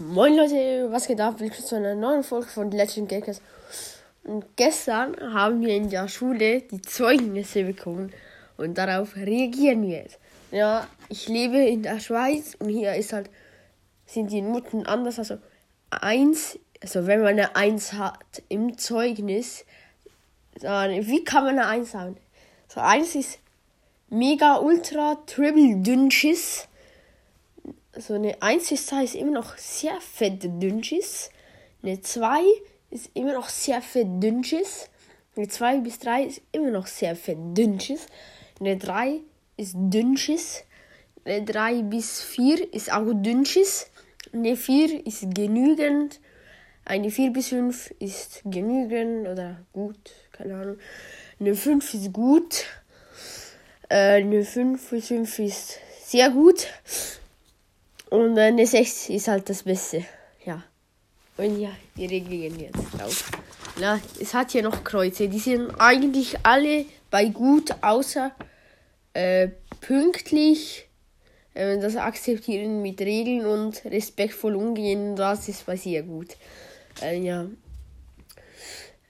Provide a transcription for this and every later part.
Moin Leute, was geht ab? Willkommen zu einer neuen Folge von Legend Gackers. Und gestern haben wir in der Schule die Zeugnisse bekommen und darauf reagieren wir jetzt. Ja, ich lebe in der Schweiz und hier ist halt, sind die Noten anders. Also eins, also wenn man eine Eins hat im Zeugnis, dann, wie kann man eine Eins haben? So eins ist mega ultra triple dünnschiss so eine 1 bis 2 ist immer noch sehr fett Dünnschiss. Eine 2 ist immer noch sehr fett Dünnschiss. Eine 2 bis 3 ist immer noch sehr fett Dünnschiss. Eine 3 ist Dünnschiss. Eine 3 bis 4 ist auch Dünnschiss. Eine 4 ist genügend. Eine 4 bis 5 ist genügend oder gut, keine Ahnung. Eine 5 ist gut. Äh, eine 5 bis 5 ist sehr gut. Und eine 6 ist halt das Beste. Ja. Und ja, wir reagieren jetzt drauf. Na, es hat hier noch Kreuze. Die sind eigentlich alle bei gut, außer äh, pünktlich. Äh, das Akzeptieren mit Regeln und respektvoll umgehen, das ist bei sehr gut. Äh, ja.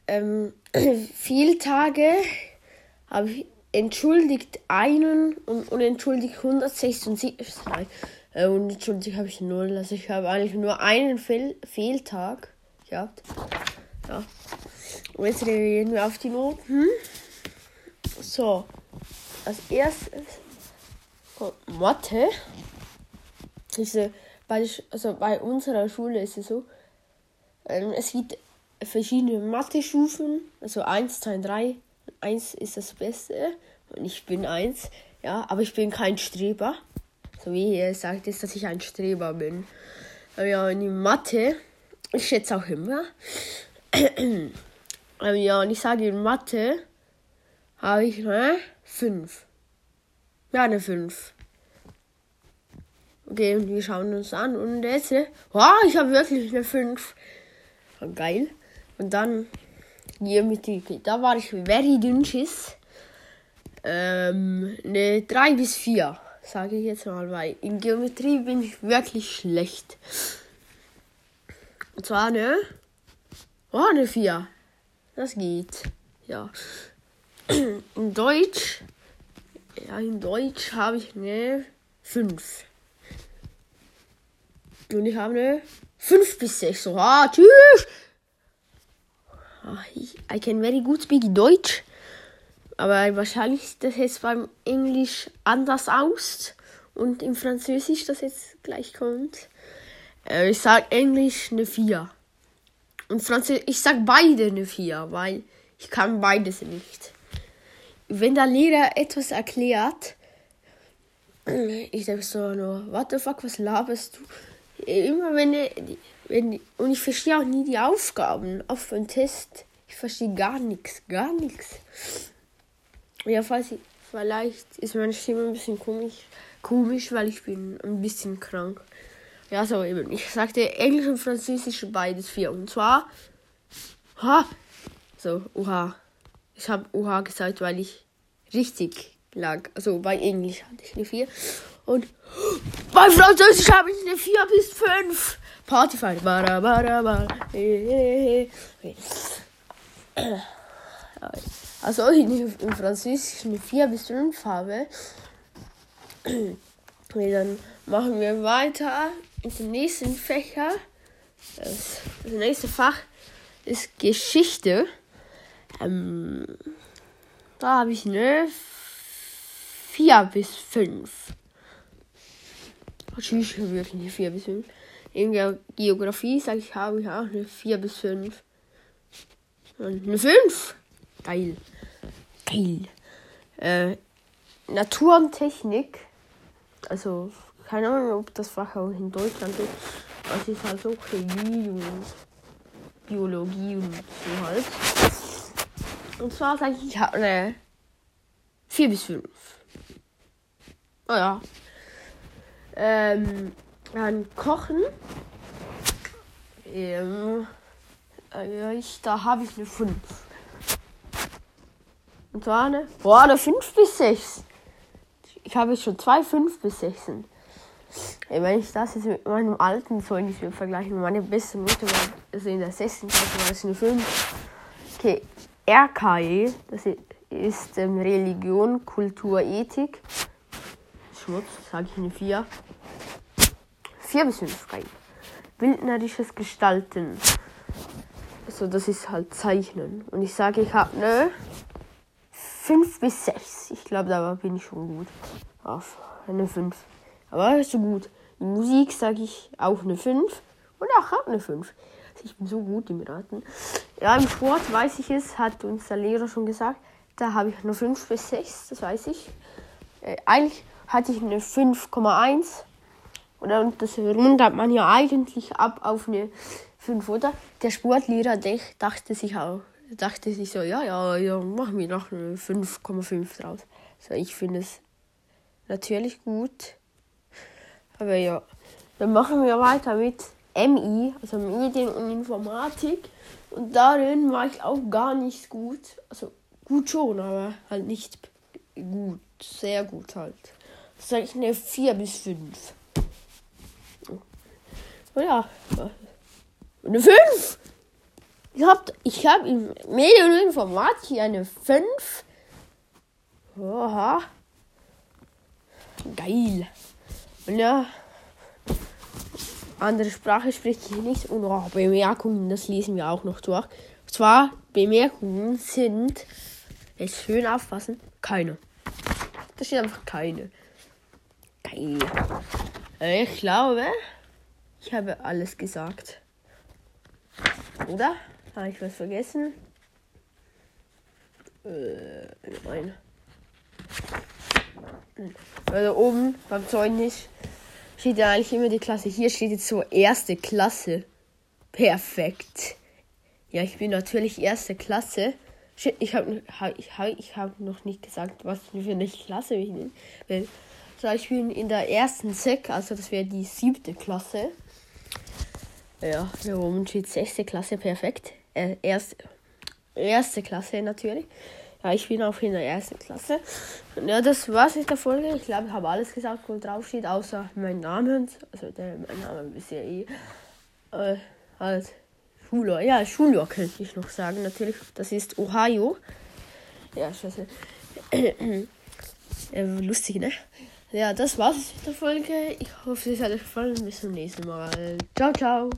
Ähm, Fehltage habe ich entschuldigt einen und unentschuldigt 176. Äh, und entschuldigt habe ich null. Also ich habe eigentlich nur einen Fehl Fehltag gehabt. Ja. Und jetzt reagieren wir auf die Noten. So. Als erstes kommt Mathe. Diese, bei, also bei unserer Schule ist es so, ähm, es gibt verschiedene Mathe-Stufen, also 1, 2, 3. 1 ist das Beste und ich bin 1, ja, aber ich bin kein Streber. So wie ihr sagt, ist, dass ich ein Streber bin. Ja, in die Mathe, ich schätze auch immer. ja, und ich sage in Mathe habe ich eine 5. Ja, eine 5. Okay, und wir schauen uns an. Und jetzt, wow, ich habe wirklich eine 5. Geil. Und dann Geometrie. Da war ich very dünnschiss. Ähm, eine 3 bis 4 sage ich jetzt mal, weil in Geometrie bin ich wirklich schlecht. Und zwar eine, oh, eine 4. Das geht. Ja. In Deutsch, ja, in Deutsch habe ich eine 5. Und ich habe eine 5 bis 6. So, ah, tschüss. Ah, I can very good speak Deutsch. Aber wahrscheinlich sieht das jetzt beim Englisch anders aus. Und im Französisch, das jetzt gleich kommt. Äh, ich sag Englisch eine 4. Und Französisch, ich sag beide eine 4, weil ich kann beides nicht. Wenn der Lehrer etwas erklärt, ich sag so nur, what the fuck, was laberst du? Immer wenn, wenn und ich verstehe auch nie die Aufgaben auf dem Test. Ich verstehe gar nichts, gar nichts. Ja, falls ich, vielleicht ist meine Stimme ein bisschen komisch, komisch, weil ich bin ein bisschen krank. Ja, so eben. Ich sagte Englisch und Französisch beides vier. Und zwar, ha, so, uha. Ich habe uha gesagt, weil ich richtig lag. Also bei Englisch hatte ich eine 4. Und bei Französisch habe ich eine 4 bis 5. Partyfight. Bara, bara, bara. Hey, hey, hey. Also in, im Französischen eine 4 bis 5 habe. dann machen wir weiter mit dem nächsten Fächer. Das, das nächste Fach ist Geschichte. Ähm, da habe ich eine 4 bis 5. Tschüss, wirklich eine 4 bis 5. In der Geografie sage ich, habe ich auch eine 4 bis 5. Und eine 5. Geil. Geil. Äh, Natur und Technik. Also, keine Ahnung, ob das Fach auch in Deutschland ist. Aber es ist halt so Chemie und Biologie und so halt. Und zwar sage ich, ich habe eine 4 bis 5. Oh ja. Ähm, dann Kochen. Ähm, äh, ich, da habe ich eine 5. Und zwar eine, boah, eine 5 bis 6. Ich habe jetzt schon zwei 5 bis 6. wenn ich das jetzt mit meinem alten Zeugnis vergleiche, mit meiner besten Note, also in der sechsten Klasse war es eine 5. Okay, RKE, das ist ähm, Religion, Kultur, Ethik. Schmutz, sage ich eine 4. 4 bis 5 rein. Bildnerisches Gestalten. Also das ist halt Zeichnen. Und ich sage, ich habe eine 5 bis 6. Ich glaube, da bin ich schon gut. Auf eine 5. Aber ist so gut. In Musik sage ich auch eine 5 und auch eine 5. Also ich bin so gut im Raten. Ja, im Sport weiß ich es, hat uns der Lehrer schon gesagt. Da habe ich nur 5 bis 6, das weiß ich. Äh, eigentlich hatte ich eine 5,1. Und das rundet man ja eigentlich ab auf eine 5, oder? Der Sportlehrer dachte sich auch, dachte sich so, ja, ja, ja, machen wir noch eine 5,5 draus. So, ich finde es natürlich gut. Aber ja, dann machen wir weiter mit MI, also Medien und Informatik. Und darin war ich auch gar nicht gut. Also gut schon, aber halt nicht gut. Sehr gut halt. Das ich eine 4 bis 5. Oh ja. Eine 5! Ich habe ich hab in Medien und Informatik eine 5. Oha. Geil. Und ja, andere Sprache spricht ich nicht. Und oh, Bemerkungen, das lesen wir auch noch durch. Und zwar, Bemerkungen sind, jetzt schön aufpassen, keine. Das steht einfach keine. Geil. Ich glaube, ich habe alles gesagt. Oder? Habe ich was vergessen? Äh, nein. Also oben beim Zeugnis steht ja eigentlich immer die Klasse. Hier steht jetzt so erste Klasse. Perfekt. Ja, ich bin natürlich erste Klasse. Ich habe ich hab, ich hab noch nicht gesagt, was für eine Klasse ich bin. So, ich bin in der ersten Sek, also das wäre die siebte Klasse. Ja, hier oben steht sechste Klasse, perfekt. Äh, erste, erste Klasse natürlich. Ja, ich bin auch in der ersten Klasse. Ja, das war's mit der Folge. Ich glaube, ich habe alles gesagt, wo drauf steht, außer mein Name. Also der, mein Name ist ja eh äh, halt Schuljahr. Ja, Schuljahr könnte ich noch sagen. Natürlich, das ist Ohio. Ja, scheiße. äh, lustig, ne? Ja, das war's mit der Folge. Ich hoffe, es hat euch gefallen. Bis zum nächsten Mal. Ciao, ciao.